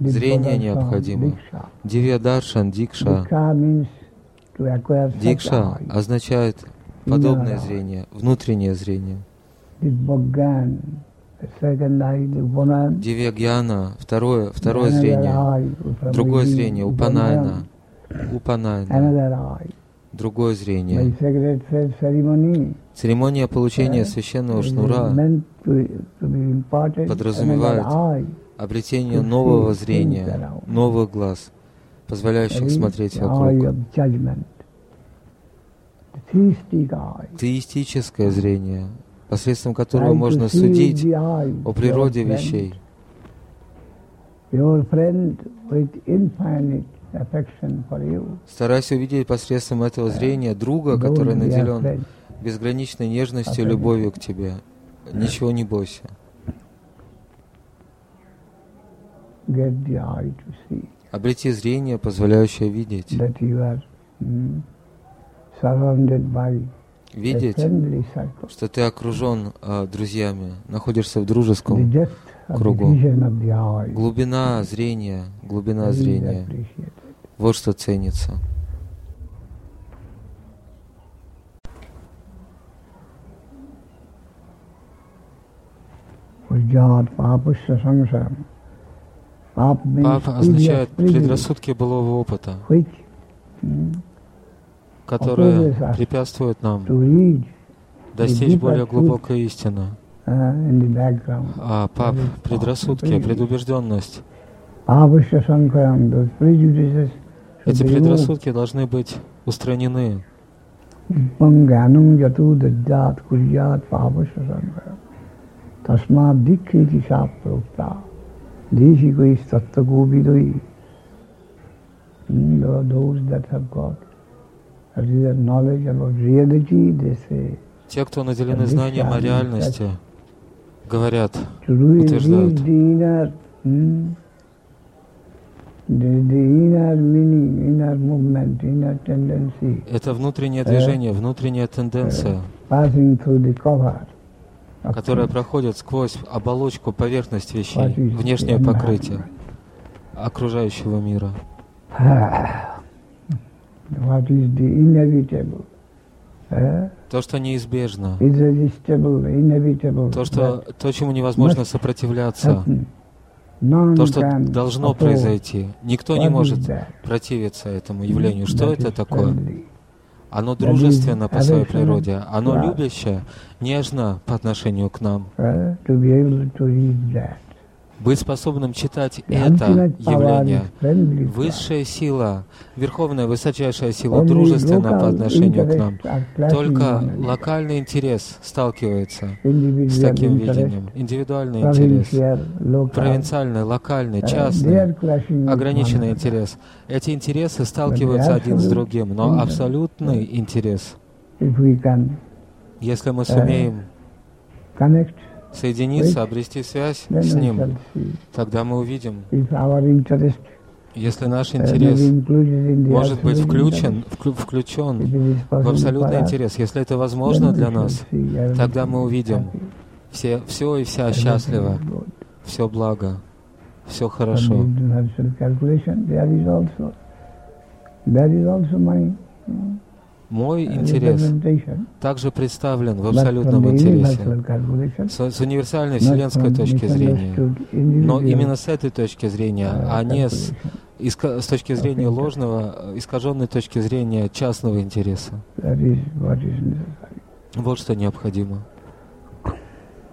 Зрение необходимо. diksha. Дивья Даршан, Дикша. Дикша означает подобное зрение, внутреннее зрение. Dibbagyan, the second eye, the Upanan. Дивья Гьяна, второе, второе зрение. Другое зрение, Упанайна. Упанайна. Другое зрение. Церемония получения Yeah. священного шнура, подразумевает обретение нового зрения, новых глаз, позволяющих смотреть вокруг. Теистическое зрение, посредством которого можно судить о природе вещей. Старайся увидеть посредством этого зрения друга, который наделен безграничной нежностью и любовью к тебе. Ничего не бойся. Обрети зрение, позволяющее видеть. Видеть, что ты окружен а, друзьями, находишься в дружеском. Кругу. Глубина зрения, глубина зрения. Вот что ценится. Пап означает предрассудки былого опыта, которые препятствуют нам достичь более глубокой истины. Uh. А пап, предрассудки, предубежденность, эти предрассудки должны быть устранены. Those that have got knowledge about reality, they say, Те, кто наделены знанием о реальности, говорят, Утверждают. hmm, это внутреннее движение, внутренняя тенденция, которая проходит сквозь оболочку, поверхность вещей, внешнее покрытие окружающего мира. What is the inevitable? Eh, То, что неизбежно, то, что, то, чему невозможно сопротивляться, то, что должно произойти. Никто не может противиться этому явлению. Что это такое? Оно дружественно по своей природе, оно любящее, нежно по отношению к нам. Быть способным читать это явление. Высшая сила, верховная, высочайшая сила дружественна по отношению к нам. Только локальный интерес сталкивается с таким видением. Индивидуальный интерес, провинциальный, локальный, they частный, ограниченный интерес. Эти интересы сталкиваются один с другим, но абсолютный интерес, если мы сумеем connect, соединиться, обрести связь с ним, тогда мы увидим, если наш uh, интерес может быть включен, включен в абсолютный интерес, если это возможно для нас, тогда мы увидим все, все и вся good. все благо, все хорошо. There is also, my mm, Мой интерес representation, также представлен в абсолютном интересе, с, с универсальной вселенской точки зрения. Но именно с этой точки зрения, uh, а не с, иска- с точки зрения ложного, э, искаженной точки зрения частного интереса. Вот что необходимо.